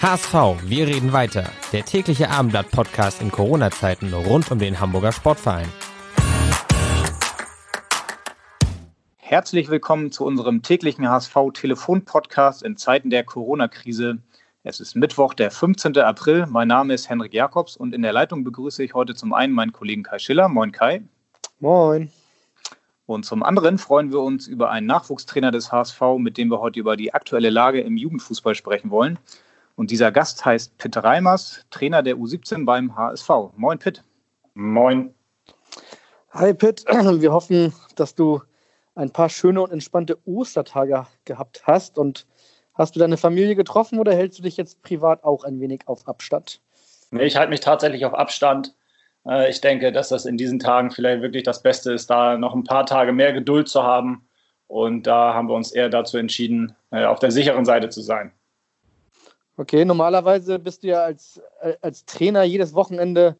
HSV, wir reden weiter. Der tägliche Abendblatt-Podcast in Corona-Zeiten rund um den Hamburger Sportverein. Herzlich willkommen zu unserem täglichen HSV-Telefon-Podcast in Zeiten der Corona-Krise. Es ist Mittwoch, der 15. April. Mein Name ist Henrik Jakobs und in der Leitung begrüße ich heute zum einen meinen Kollegen Kai Schiller. Moin Kai. Moin. Und zum anderen freuen wir uns über einen Nachwuchstrainer des HSV, mit dem wir heute über die aktuelle Lage im Jugendfußball sprechen wollen. Und dieser Gast heißt Pitt Reimers, Trainer der U17 beim HSV. Moin, Pitt. Moin. Hi, Pitt. Wir hoffen, dass du ein paar schöne und entspannte Ostertage gehabt hast. Und hast du deine Familie getroffen oder hältst du dich jetzt privat auch ein wenig auf Abstand? Nee, ich halte mich tatsächlich auf Abstand. Äh, ich denke, dass das in diesen Tagen vielleicht wirklich das Beste ist, da noch ein paar Tage mehr Geduld zu haben. Und da haben wir uns eher dazu entschieden, äh, auf der sicheren Seite zu sein. Okay, normalerweise bist du ja als, äh, als Trainer jedes Wochenende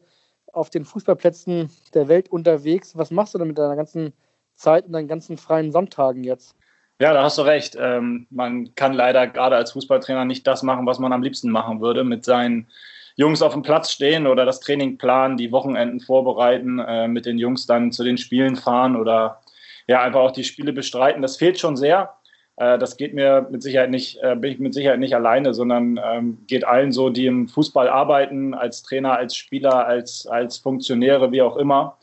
auf den Fußballplätzen der Welt unterwegs. Was machst du denn mit deiner ganzen Zeit und deinen ganzen freien Sonntagen jetzt? Ja, da hast du recht. Ähm, man kann leider gerade als Fußballtrainer nicht das machen, was man am liebsten machen würde, mit seinen Jungs auf dem Platz stehen oder das Training planen, die Wochenenden vorbereiten, äh, mit den Jungs dann zu den Spielen fahren oder ja, einfach auch die Spiele bestreiten. Das fehlt schon sehr. Äh, das geht mir mit Sicherheit nicht, äh, bin ich mit Sicherheit nicht alleine, sondern ähm, geht allen so, die im Fußball arbeiten, als Trainer, als Spieler, als, als Funktionäre, wie auch immer.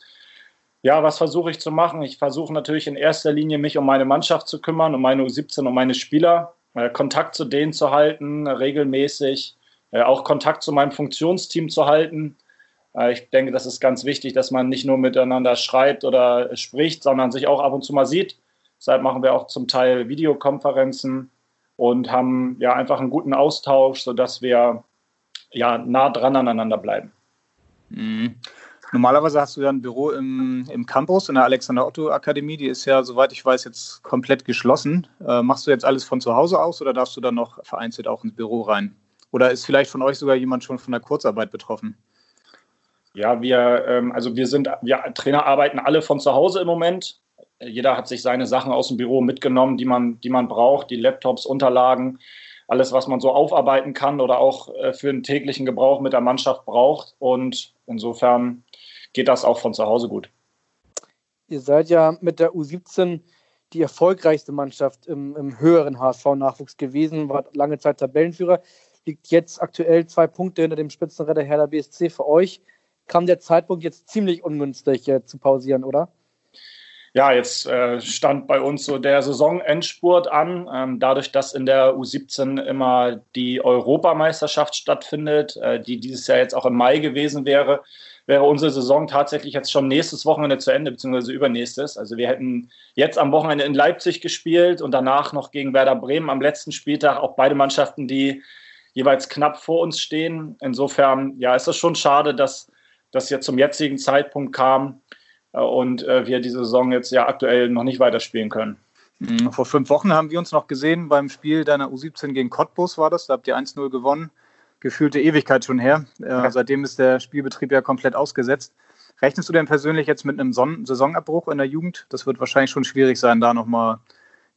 Ja, was versuche ich zu machen? Ich versuche natürlich in erster Linie, mich um meine Mannschaft zu kümmern, um meine U17, um meine Spieler, äh, Kontakt zu denen zu halten, regelmäßig, auch Kontakt zu meinem Funktionsteam zu halten. Ich denke, das ist ganz wichtig, dass man nicht nur miteinander schreibt oder spricht, sondern sich auch ab und zu mal sieht Deshalb machen wir auch zum Teil Videokonferenzen und haben ja einfach einen guten Austausch, sodass wir ja nah dran aneinander bleiben. Mhm. Normalerweise hast du ja ein Büro im, im Campus in der Alexander Otto Akademie. Die ist ja, soweit ich weiß, jetzt komplett geschlossen. Äh, machst du jetzt alles von zu Hause aus oder darfst du dann noch vereinzelt auch ins Büro rein? Oder ist vielleicht von euch sogar jemand schon von der Kurzarbeit betroffen? Ja, wir, ähm, also wir sind, wir Trainer arbeiten alle von zu Hause im Moment jeder hat sich seine Sachen aus dem Büro mitgenommen, die man, die man braucht, die Laptops, Unterlagen, alles, was man so aufarbeiten kann oder auch äh, für den täglichen Gebrauch mit der Mannschaft braucht. Und insofern geht das auch von zu Hause gut. Ihr seid ja mit der U17 die erfolgreichste Mannschaft im, im höheren HSV-Nachwuchs gewesen, war lange Zeit Tabellenführer, liegt jetzt aktuell zwei Punkte hinter dem Spitzenretter Herder BSC für euch. Kam der Zeitpunkt jetzt ziemlich ungünstig äh, zu pausieren, oder? Ja, jetzt äh, stand bei uns so der Saisonendspurt an. Ähm, dadurch, dass in der U17 immer die Europameisterschaft stattfindet, äh, die dieses Jahr jetzt auch im Mai gewesen wäre, wäre unsere Saison tatsächlich jetzt schon nächstes Wochenende zu Ende, beziehungsweise übernächstes. Also wir hätten jetzt am Wochenende in Leipzig gespielt und danach noch gegen Werder Bremen am letzten Spieltag auch beide Mannschaften, die jeweils knapp vor uns stehen. Insofern, ja, ist es schon schade, dass das jetzt zum jetzigen Zeitpunkt kam und äh, wir diese Saison jetzt ja aktuell noch nicht weiterspielen können. Mhm. Vor fünf Wochen haben wir uns noch gesehen beim Spiel deiner U17 gegen Cottbus war das. Da habt ihr 1-0 gewonnen. Gefühlte Ewigkeit schon her. Äh, seitdem ist der Spielbetrieb ja komplett ausgesetzt. Rechnest du denn persönlich jetzt mit einem Son Saisonabbruch in der Jugend? Das wird wahrscheinlich schon schwierig sein, da nochmal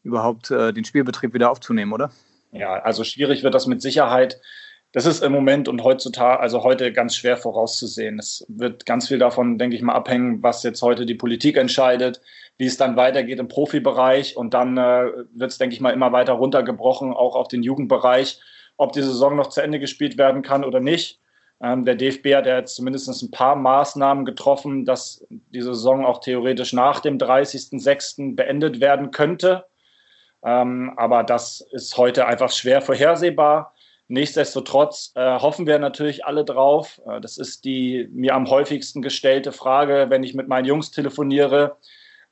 überhaupt äh, den Spielbetrieb wieder aufzunehmen, oder? Ja, also schwierig wird das mit Sicherheit das ist im Moment und heutzutage, also heute ganz schwer vorauszusehen. Es wird ganz viel davon, denke ich mal, abhängen, was jetzt heute die Politik entscheidet, wie es dann weitergeht im Profibereich und dann äh, wird es, denke ich mal, immer weiter runtergebrochen, auch auf den Jugendbereich, ob die Saison noch zu Ende gespielt werden kann oder nicht. Ähm, der DFB hat ja jetzt zumindest ein paar Maßnahmen getroffen, dass die Saison auch theoretisch nach dem 30.06. beendet werden könnte. Ähm, aber das ist heute einfach schwer vorhersehbar. Nichtsdestotrotz äh, hoffen wir natürlich alle drauf. Äh, das ist die mir am häufigsten gestellte Frage, wenn ich mit meinen Jungs telefoniere.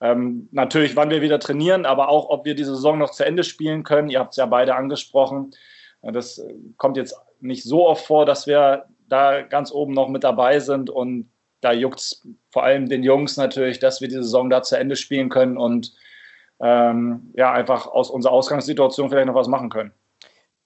Ähm, natürlich, wann wir wieder trainieren, aber auch, ob wir die Saison noch zu Ende spielen können. Ihr habt es ja beide angesprochen. Das kommt jetzt nicht so oft vor, dass wir da ganz oben noch mit dabei sind. Und da juckt es vor allem den Jungs natürlich, dass wir die Saison da zu Ende spielen können und ähm, ja, einfach aus unserer Ausgangssituation vielleicht noch was machen können.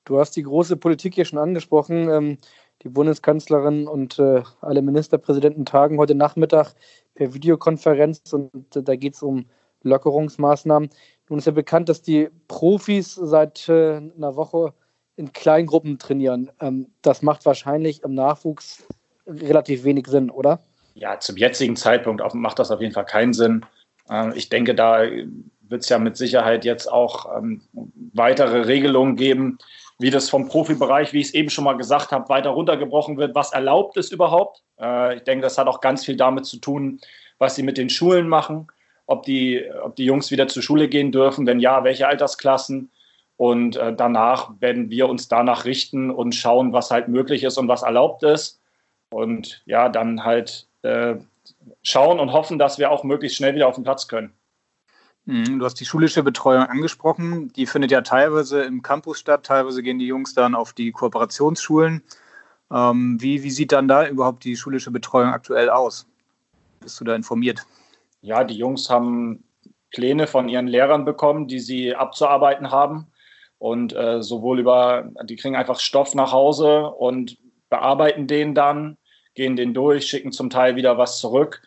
Du hast die große Politik hier schon angesprochen. Ähm, die Bundeskanzlerin und äh, alle Ministerpräsidenten tagen heute Nachmittag per Videokonferenz und äh, da geht es um Lockerungsmaßnahmen. Nun ist ja bekannt, dass die Profis seit äh, einer Woche in Kleingruppen trainieren. Ähm, das macht wahrscheinlich im Nachwuchs relativ wenig Sinn, oder? Ja, zum jetzigen Zeitpunkt macht das auf jeden Fall keinen Sinn. Ähm, ich denke, da wird es ja mit Sicherheit jetzt auch weitere Regelungen geben, wie das vom Profibereich, wie ich es eben schon mal gesagt habe, weiter runtergebrochen wird. Was erlaubt ist überhaupt? Äh, ich denke, das hat auch ganz viel damit zu tun, was sie mit den Schulen machen, ob die, ob die Jungs wieder zur Schule gehen dürfen, wenn ja, welche Altersklassen. Und äh, danach werden wir uns danach richten und schauen, was halt möglich ist und was erlaubt ist. Und ja, dann halt äh, schauen und hoffen, dass wir auch möglichst schnell wieder auf den Platz können. Mhm, du hast die schulische Betreuung angesprochen. Die findet ja teilweise im Campus statt, teilweise gehen die Jungs dann auf die Kooperationsschulen. Ähm, wie, wie sieht dann da überhaupt die schulische Betreuung aktuell aus? Bist du da informiert? Ja, die Jungs haben Pläne von ihren Lehrern bekommen, die sie abzuarbeiten haben. Und äh, sowohl über, die kriegen einfach Stoff nach Hause und bearbeiten den dann, gehen den durch, schicken zum Teil wieder was zurück.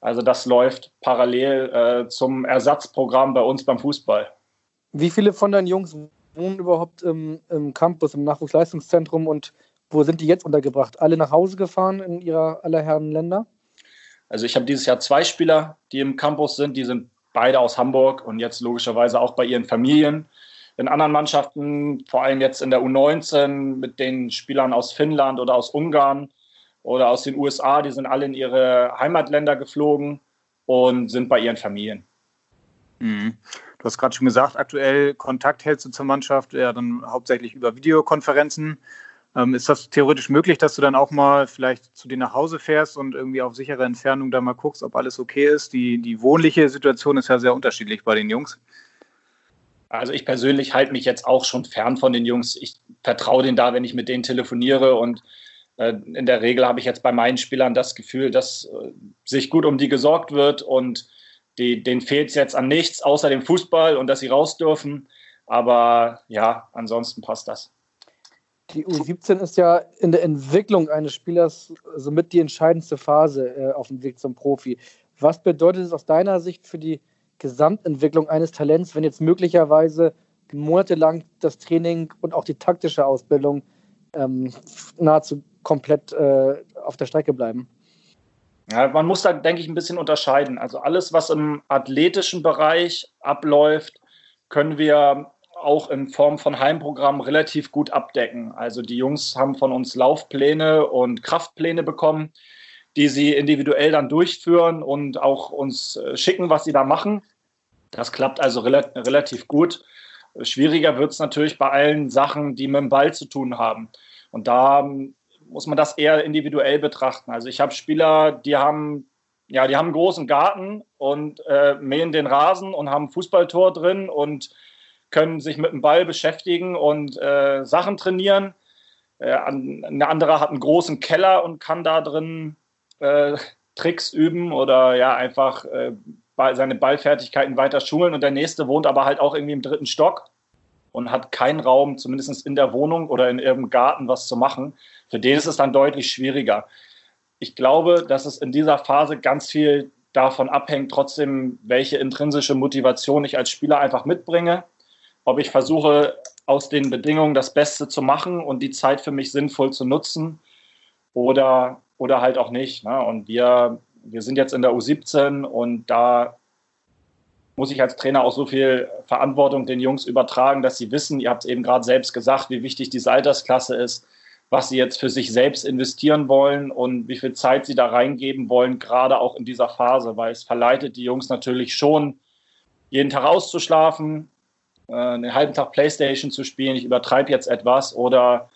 Also das läuft parallel äh, zum Ersatzprogramm bei uns beim Fußball. Wie viele von deinen Jungs wohnen überhaupt im, im Campus, im Nachwuchsleistungszentrum und wo sind die jetzt untergebracht? Alle nach Hause gefahren in ihrer aller Herren Länder? Also ich habe dieses Jahr zwei Spieler, die im Campus sind. Die sind beide aus Hamburg und jetzt logischerweise auch bei ihren Familien. In anderen Mannschaften, vor allem jetzt in der U19 mit den Spielern aus Finnland oder aus Ungarn, oder aus den USA, die sind alle in ihre Heimatländer geflogen und sind bei ihren Familien. Mhm. Du hast gerade schon gesagt, aktuell Kontakt hältst du zur Mannschaft ja dann hauptsächlich über Videokonferenzen. Ähm, ist das theoretisch möglich, dass du dann auch mal vielleicht zu dir nach Hause fährst und irgendwie auf sichere Entfernung da mal guckst, ob alles okay ist? Die, die wohnliche Situation ist ja sehr unterschiedlich bei den Jungs. Also ich persönlich halte mich jetzt auch schon fern von den Jungs. Ich vertraue denen da, wenn ich mit denen telefoniere und in der Regel habe ich jetzt bei meinen Spielern das Gefühl, dass äh, sich gut um die gesorgt wird und die, denen fehlt es jetzt an nichts außer dem Fußball und dass sie raus dürfen. Aber ja, ansonsten passt das. Die U17 ist ja in der Entwicklung eines Spielers somit die entscheidendste Phase äh, auf dem Weg zum Profi. Was bedeutet es aus deiner Sicht für die Gesamtentwicklung eines Talents, wenn jetzt möglicherweise monatelang das Training und auch die taktische Ausbildung ähm, nahezu komplett äh, auf der Strecke bleiben. Ja, man muss da, denke ich, ein bisschen unterscheiden. Also alles, was im athletischen Bereich abläuft, können wir auch in Form von Heimprogrammen relativ gut abdecken. Also die Jungs haben von uns Laufpläne und Kraftpläne bekommen, die sie individuell dann durchführen und auch uns äh, schicken, was sie da machen. Das klappt also rel relativ gut. Schwieriger wird es natürlich bei allen Sachen, die mit dem Ball zu tun haben. Und da muss man das eher individuell betrachten. Also ich habe Spieler, die haben, ja, die haben einen großen Garten und äh, mähen den Rasen und haben ein Fußballtor drin und können sich mit dem Ball beschäftigen und äh, Sachen trainieren. Äh, eine andere hat einen großen Keller und kann da drin äh, Tricks üben oder ja einfach äh, seine Ballfertigkeiten weiter schulen. Und der nächste wohnt aber halt auch irgendwie im dritten Stock und hat keinen Raum, zumindest in der Wohnung oder in ihrem Garten, was zu machen. Für den ist es dann deutlich schwieriger. Ich glaube, dass es in dieser Phase ganz viel davon abhängt, trotzdem, welche intrinsische Motivation ich als Spieler einfach mitbringe. Ob ich versuche, aus den Bedingungen das Beste zu machen und die Zeit für mich sinnvoll zu nutzen oder, oder halt auch nicht. Ne? Und wir, wir sind jetzt in der U17 und da muss ich als Trainer auch so viel Verantwortung den Jungs übertragen, dass sie wissen, ihr habt es eben gerade selbst gesagt, wie wichtig diese Altersklasse ist, was sie jetzt für sich selbst investieren wollen und wie viel Zeit sie da reingeben wollen, gerade auch in dieser Phase, weil es verleitet die Jungs natürlich schon, jeden Tag auszuschlafen, äh, einen halben Tag Playstation zu spielen, ich übertreibe jetzt etwas, oder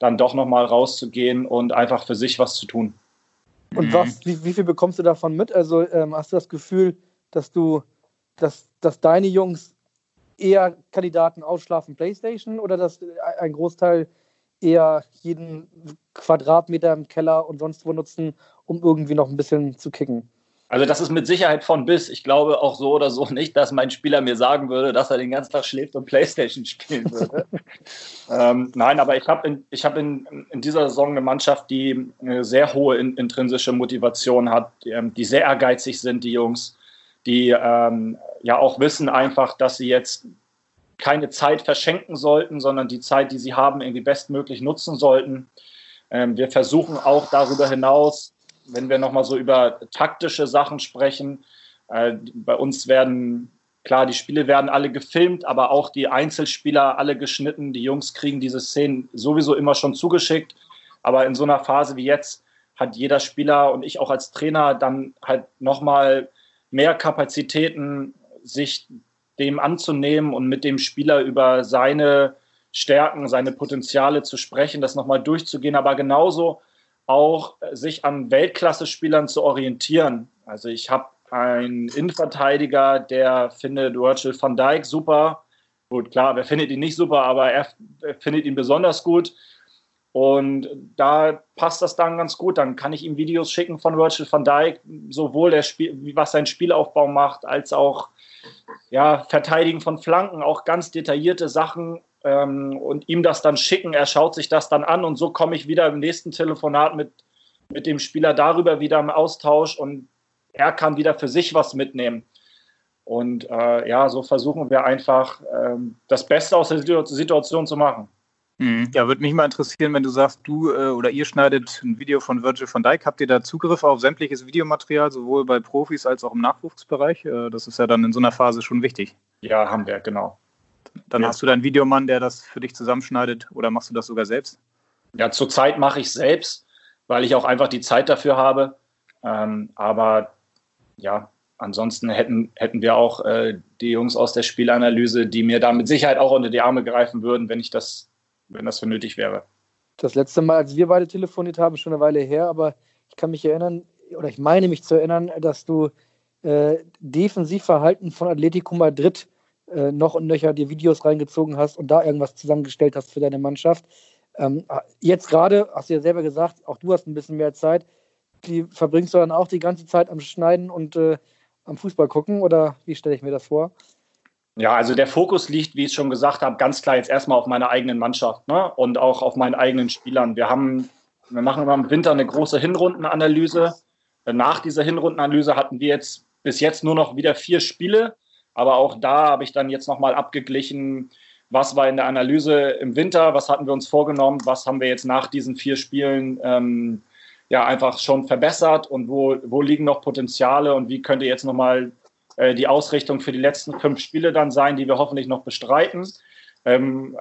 dann doch nochmal rauszugehen und einfach für sich was zu tun. Und was, wie, wie viel bekommst du davon mit? Also ähm, hast du das Gefühl, dass du dass, dass deine Jungs eher Kandidaten ausschlafen PlayStation oder dass ein Großteil eher jeden Quadratmeter im Keller und sonst wo nutzen, um irgendwie noch ein bisschen zu kicken? Also das ist mit Sicherheit von bis. Ich glaube auch so oder so nicht, dass mein Spieler mir sagen würde, dass er den ganzen Tag schläft und Playstation spielen würde. ähm, nein, aber ich habe in, hab in, in dieser Saison eine Mannschaft, die eine sehr hohe in, intrinsische Motivation hat, die, ähm, die, sehr ehrgeizig sind, die Jungs, die ähm, ja auch wissen einfach, dass sie jetzt keine Zeit verschenken sollten, sondern die Zeit, die sie haben, irgendwie bestmöglich nutzen sollten. Ähm, wir versuchen auch darüber hinaus wenn wir nochmal so über taktische Sachen sprechen, äh, bei uns werden, klar, die Spiele werden alle gefilmt, aber auch die Einzelspieler alle geschnitten. Die Jungs kriegen diese Szenen sowieso immer schon zugeschickt. Aber in so einer Phase wie jetzt hat jeder Spieler und ich auch als Trainer dann halt nochmal mehr Kapazitäten, sich dem anzunehmen und mit dem Spieler über seine Stärken, seine Potenziale zu sprechen, das nochmal durchzugehen, aber genauso auch sich an Weltklasse-Spielern zu orientieren. Also ich habe einen Innenverteidiger, der findet Virgil van Dijk super. Gut, klar, wer findet ihn nicht super, aber er, er findet ihn besonders gut. Und da passt das dann ganz gut. Dann kann ich ihm Videos schicken von Virgil van Dijk, sowohl der Spiel, was sein Spielaufbau macht, als auch ja, Verteidigen von Flanken, auch ganz detaillierte Sachen, ähm, und ihm das dann schicken. Er schaut sich das dann an und so komme ich wieder im nächsten Telefonat mit, mit dem Spieler darüber wieder im Austausch und er kann wieder für sich was mitnehmen. Und äh, ja, so versuchen wir einfach ähm, das Beste aus der Situation zu machen. Mhm. Ja, würde mich mal interessieren, wenn du sagst, du äh, oder ihr schneidet ein Video von Virgil van Dijk. Habt ihr da Zugriff auf sämtliches Videomaterial, sowohl bei Profis als auch im Nachwuchsbereich? Äh, das ist ja dann in so einer Phase schon wichtig. Ja, haben wir, genau. Dann ja. hast du deinen Videomann, der das für dich zusammenschneidet oder machst du das sogar selbst? Ja, zurzeit mache ich selbst, weil ich auch einfach die Zeit dafür habe. Ähm, aber ja, ansonsten hätten, hätten wir auch äh, die Jungs aus der Spielanalyse, die mir da mit Sicherheit auch unter die Arme greifen würden, wenn ich das, wenn das für nötig wäre. Das letzte Mal, als wir beide telefoniert haben, schon eine Weile her, aber ich kann mich erinnern, oder ich meine mich zu erinnern, dass du äh, Defensivverhalten von Atletico Madrid äh, noch und nöcher dir Videos reingezogen hast und da irgendwas zusammengestellt hast für deine Mannschaft. Ähm, jetzt gerade, hast du ja selber gesagt, auch du hast ein bisschen mehr Zeit. Die verbringst du dann auch die ganze Zeit am Schneiden und äh, am Fußball gucken oder wie stelle ich mir das vor? Ja, also der Fokus liegt, wie ich schon gesagt habe, ganz klar jetzt erstmal auf meiner eigenen Mannschaft ne? und auch auf meinen eigenen Spielern. Wir haben, wir machen immer im Winter eine große Hinrundenanalyse. Nach dieser Hinrundenanalyse hatten wir jetzt bis jetzt nur noch wieder vier Spiele. Aber auch da habe ich dann jetzt nochmal abgeglichen, was war in der Analyse im Winter, was hatten wir uns vorgenommen, was haben wir jetzt nach diesen vier Spielen ähm, ja einfach schon verbessert und wo, wo liegen noch Potenziale und wie könnte jetzt nochmal äh, die Ausrichtung für die letzten fünf Spiele dann sein, die wir hoffentlich noch bestreiten. Ähm,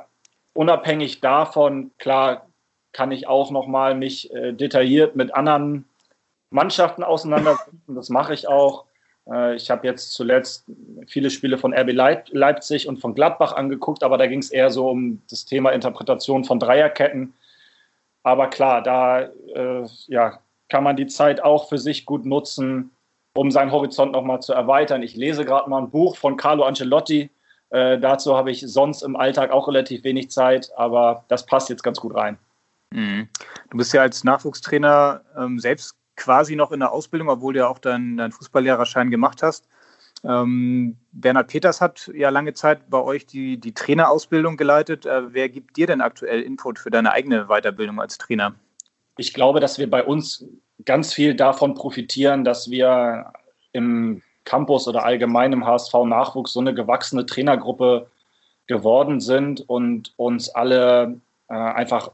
unabhängig davon, klar, kann ich auch nochmal mich äh, detailliert mit anderen Mannschaften auseinandersetzen. Das mache ich auch. Äh, ich habe jetzt zuletzt viele Spiele von RB Leipzig und von Gladbach angeguckt, aber da ging es eher so um das Thema Interpretation von Dreierketten. Aber klar, da äh, ja, kann man die Zeit auch für sich gut nutzen, um seinen Horizont nochmal zu erweitern. Ich lese gerade mal ein Buch von Carlo Ancelotti. Äh, dazu habe ich sonst im Alltag auch relativ wenig Zeit, aber das passt jetzt ganz gut rein. Mhm. Du bist ja als Nachwuchstrainer ähm, selbst quasi noch in der Ausbildung, obwohl du ja auch deinen, deinen Fußballlehrerschein gemacht hast. Ähm, Bernhard Peters hat ja lange Zeit bei euch die, die Trainerausbildung geleitet. Äh, wer gibt dir denn aktuell Input für deine eigene Weiterbildung als Trainer? Ich glaube, dass wir bei uns ganz viel davon profitieren, dass wir im Campus oder allgemein im HSV-Nachwuchs so eine gewachsene Trainergruppe geworden sind und uns alle äh, einfach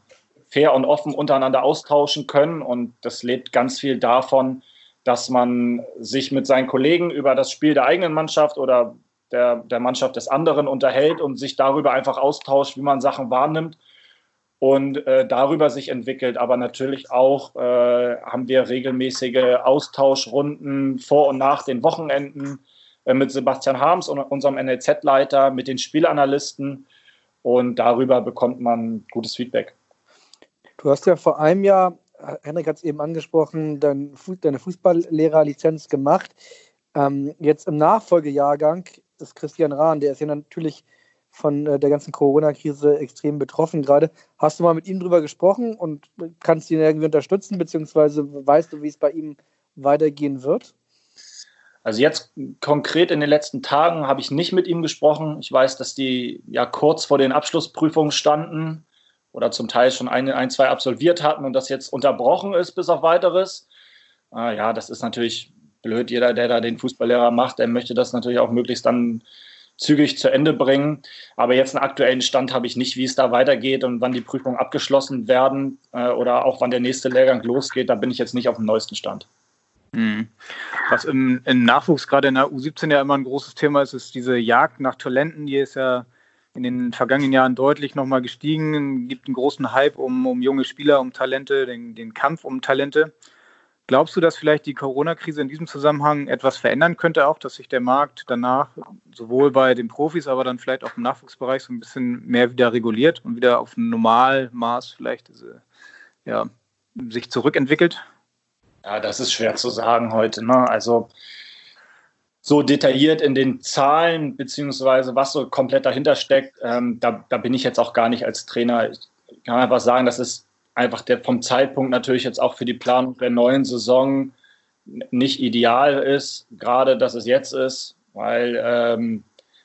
fair und offen untereinander austauschen können. Und das lebt ganz viel davon, dass man sich mit seinen Kollegen über das Spiel der eigenen Mannschaft oder der, der Mannschaft des anderen unterhält und sich darüber einfach austauscht, wie man Sachen wahrnimmt und äh, darüber sich entwickelt. Aber natürlich auch äh, haben wir regelmäßige Austauschrunden vor und nach den Wochenenden äh, mit Sebastian Harms, unserem NLZ-Leiter, mit den Spielanalysten und darüber bekommt man gutes Feedback. Du hast ja vor einem Jahr, Henrik hat es eben angesprochen, deine Fußballlehrerlizenz gemacht. Ähm, jetzt im Nachfolgejahrgang ist Christian Rahn, der ist ja natürlich von äh, der ganzen Corona-Krise extrem betroffen gerade. Hast du mal mit ihm drüber gesprochen und kannst ihn irgendwie unterstützen, beziehungsweise weißt du, wie es bei ihm weitergehen wird? Also jetzt konkret in den letzten Tagen habe ich nicht mit ihm gesprochen. Ich weiß, dass die ja kurz vor den Abschlussprüfungen standen oder zum Teil schon ein, ein zwei absolviert hatten und das jetzt unterbrochen ist bis auf weiteres. Äh, ja, das ist natürlich blöd. Jeder, der da den Fußballlehrer macht, der möchte das natürlich auch möglichst dann zügig zu Ende bringen. Aber jetzt einen aktuellen Stand habe ich nicht, wie es da weitergeht und wann die Prüfungen abgeschlossen werden äh, oder auch wann der nächste Lehrgang losgeht. Da bin ich jetzt nicht auf dem neuesten Stand. Mhm. Was im, im, Nachwuchs gerade in der U17 ja immer ein großes Thema ist, ist diese Jagd nach Talenten. Die ist ja in den vergangenen Jahren deutlich nochmal gestiegen. Es gibt einen großen Hype um, um junge Spieler, um Talente, den, den Kampf um Talente. Glaubst du, dass vielleicht die Corona-Krise in diesem Zusammenhang etwas verändern könnte, auch dass sich der Markt danach sowohl bei den Profis, aber dann vielleicht auch im Nachwuchsbereich so ein bisschen mehr wieder reguliert und wieder auf ein Normalmaß vielleicht diese, ja, sich zurückentwickelt? Ja, das ist schwer zu sagen heute. Ne? Also so detailliert in den Zahlen, beziehungsweise was so komplett dahinter steckt, ähm, da, da bin ich jetzt auch gar nicht als Trainer. Ich kann einfach sagen, das ist einfach der vom Zeitpunkt natürlich jetzt auch für die Planung der neuen Saison nicht ideal ist, gerade dass es jetzt ist, weil ähm,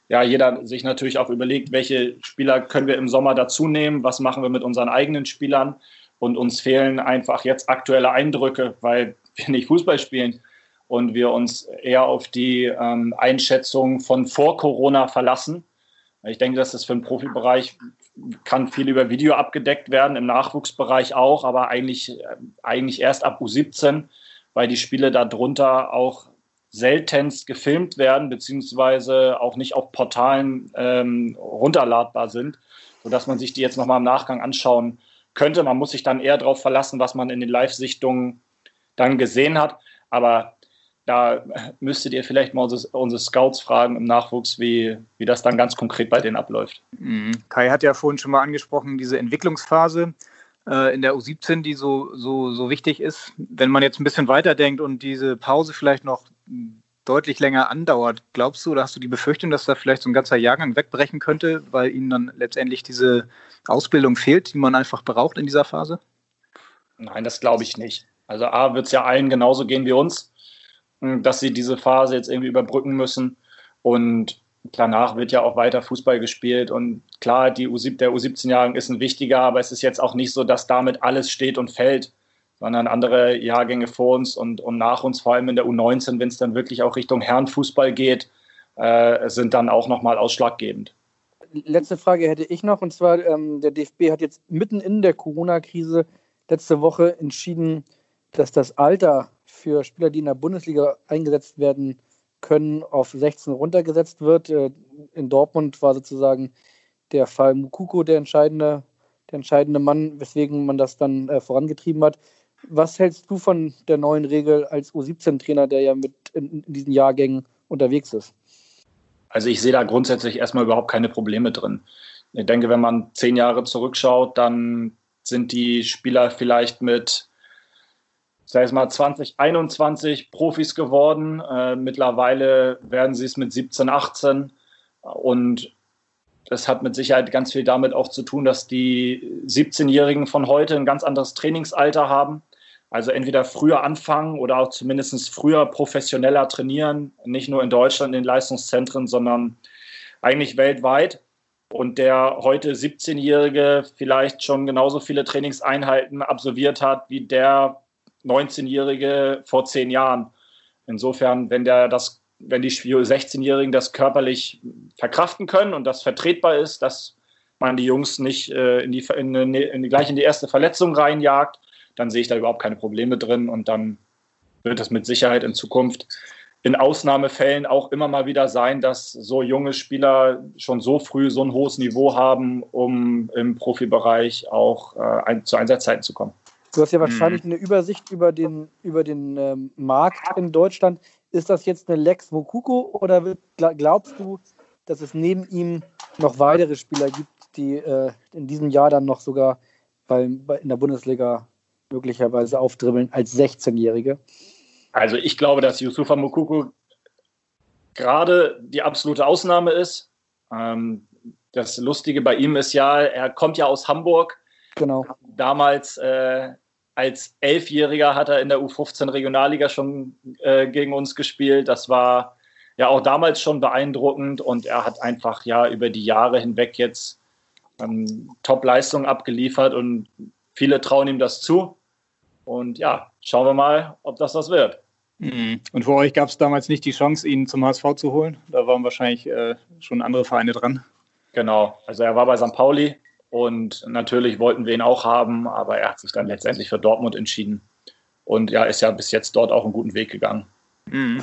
ja jeder sich natürlich auch überlegt, welche Spieler können wir im Sommer dazu nehmen, was machen wir mit unseren eigenen Spielern und uns fehlen einfach jetzt aktuelle Eindrücke, weil wir nicht Fußball spielen und wir uns eher auf die ähm, Einschätzung von vor Corona verlassen. Ich denke, dass das für den Profibereich kann viel über Video abgedeckt werden, im Nachwuchsbereich auch, aber eigentlich, eigentlich erst ab U17, weil die Spiele darunter auch seltenst gefilmt werden, beziehungsweise auch nicht auf Portalen ähm, runterladbar sind, sodass man sich die jetzt nochmal im Nachgang anschauen könnte. Man muss sich dann eher darauf verlassen, was man in den Live-Sichtungen dann gesehen hat. Aber da müsstet ihr vielleicht mal unsere, unsere, Scouts fragen im Nachwuchs, wie, wie das dann ganz konkret bei denen abläuft. Mhm. Kai hat ja vorhin schon mal angesprochen, diese Entwicklungsphase äh, in der U17, die so, so, so wichtig ist. Wenn man jetzt ein bisschen weiterdenkt und diese Pause vielleicht noch deutlich länger andauert, glaubst du oder hast du die Befürchtung, dass da vielleicht so ein ganzer Jahrgang wegbrechen könnte, weil ihnen dann letztendlich diese Ausbildung fehlt, die man einfach braucht in dieser Phase? Nein, das glaube ich nicht. Also A wird es ja allen genauso gehen wie uns dass sie diese Phase jetzt irgendwie überbrücken müssen. Und danach wird ja auch weiter Fußball gespielt. Und klar, die U7, der U17-Jahrgang ist ein wichtiger, aber es ist jetzt auch nicht so, dass damit alles steht und fällt, sondern andere Jahrgänge vor uns und, und nach uns, vor allem in der U19, wenn es dann wirklich auch Richtung Herrenfußball geht, äh, sind dann auch nochmal ausschlaggebend. Letzte Frage hätte ich noch, und zwar ähm, der DFB hat jetzt mitten in der Corona-Krise letzte Woche entschieden, dass das Alter für Spieler, die in der Bundesliga eingesetzt werden können, auf 16 runtergesetzt wird. Äh, in Dortmund war sozusagen der Fall Mukuko der entscheidende, der entscheidende Mann, weswegen man das dann äh, vorangetrieben hat. Was hältst du von der neuen Regel als U17-Trainer, der ja mit in, diesen Jahrgängen unterwegs ist? Also ich sehe da grundsätzlich erstmal überhaupt keine Probleme drin. Ich denke, wenn man zehn Jahre zurückschaut, dann sind die Spieler vielleicht mit sei es mal 2021 Profis geworden. Äh, mittlerweile werden sie es mit 17, 18. Und das hat mit Sicherheit ganz viel damit auch zu tun, dass die 17-Jährigen von heute ein ganz anderes Trainingsalter haben. Also entweder früher anfangen oder auch zumindest früher professioneller trainieren. Nicht nur in Deutschland in den Leistungszentren, sondern eigentlich weltweit. Und der heute 17-Jährige vielleicht schon genauso viele Trainingseinheiten absolviert hat wie der 19-Jährige vor zehn Jahren. Insofern, wenn der das, wenn die 16-Jährigen das körperlich verkraften können und das vertretbar ist, dass man die Jungs nicht äh, in die, in, in, gleich in die erste Verletzung reinjagt, dann sehe ich da überhaupt keine Probleme drin und dann wird es mit Sicherheit in Zukunft in Ausnahmefällen auch immer mal wieder sein, dass so junge Spieler schon so früh so ein hohes Niveau haben, um im Profibereich auch äh, ein, zu Einsatzzeiten zu kommen. Du hast ja wahrscheinlich mhm. eine Übersicht über den, über den ähm, Markt in Deutschland. Ist das jetzt eine Lex Mokuko oder glaubst du, dass es neben ihm noch weitere Spieler gibt, die äh, in diesem Jahr dann noch sogar bei, bei, in der Bundesliga möglicherweise aufdribbeln als 16-Jährige? Also ich glaube, dass Yusufa Mokuko gerade die absolute Ausnahme ist. Ähm, das Lustige bei ihm ist ja, er kommt ja aus Hamburg. Genau. Damals äh, als Elfjähriger hat er in der U15 Regionalliga schon äh, gegen uns gespielt. Das war ja auch damals schon beeindruckend und er hat einfach ja über die Jahre hinweg jetzt ähm, Top-Leistung abgeliefert und viele trauen ihm das zu. Und ja, schauen wir mal, ob das was wird. Mhm. Und für euch gab es damals nicht die Chance, ihn zum HSV zu holen? Da waren wahrscheinlich äh, schon andere Vereine dran. Genau, also er war bei St. Pauli und natürlich wollten wir ihn auch haben, aber er hat sich dann letztendlich für Dortmund entschieden. Und ja, ist ja bis jetzt dort auch einen guten Weg gegangen. Mhm.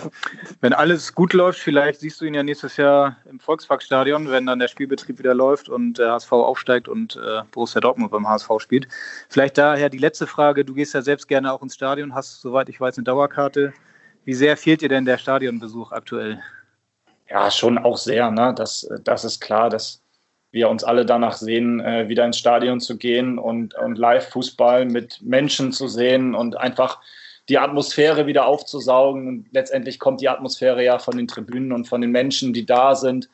Wenn alles gut läuft, vielleicht siehst du ihn ja nächstes Jahr im Volksparkstadion, wenn dann der Spielbetrieb wieder läuft und der HSV aufsteigt und äh, Borussia Dortmund beim HSV spielt. Vielleicht daher die letzte Frage. Du gehst ja selbst gerne auch ins Stadion, hast, soweit ich weiß, eine Dauerkarte. Wie sehr fehlt dir denn der Stadionbesuch aktuell? Ja, schon auch sehr. Ne? Das, das ist klar, dass wir uns alle danach sehen, äh, wieder ins Stadion zu gehen und, und Live-Fußball mit Menschen zu sehen und einfach die Atmosphäre wieder aufzusaugen. Und letztendlich kommt die Atmosphäre ja von den Tribünen und von den Menschen, die da sind.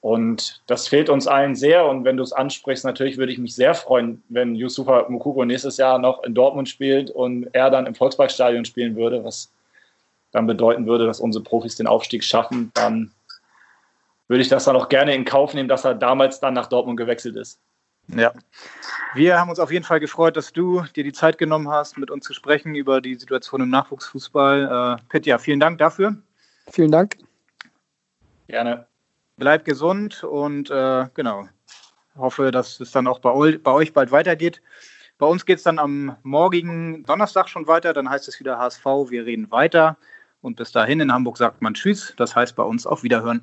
Und das fehlt uns allen sehr. Und wenn du es ansprichst, natürlich würde ich mich sehr freuen, wenn Yusufa Mukuro nächstes Jahr noch in Dortmund spielt und er dann im Volksparkstadion spielen würde, was dann bedeuten würde, dass unsere Profis den Aufstieg schaffen. Dann würde ich das dann auch gerne in Kauf nehmen, dass er damals dann nach Dortmund gewechselt ist. Ja. Wir haben uns auf jeden Fall gefreut, dass du dir die Zeit genommen hast, mit uns zu sprechen über die Situation im Nachwuchsfußball. Äh, Pitt, ja, vielen Dank dafür. Vielen Dank. Gerne. Bleib gesund und äh, genau. Hoffe, dass es dann auch bei, bei euch bald weitergeht. Bei uns geht es dann am morgigen Donnerstag schon weiter. Dann heißt es wieder HSV, wir reden weiter. Und bis dahin in Hamburg sagt man Tschüss. Das heißt bei uns auf Wiederhören.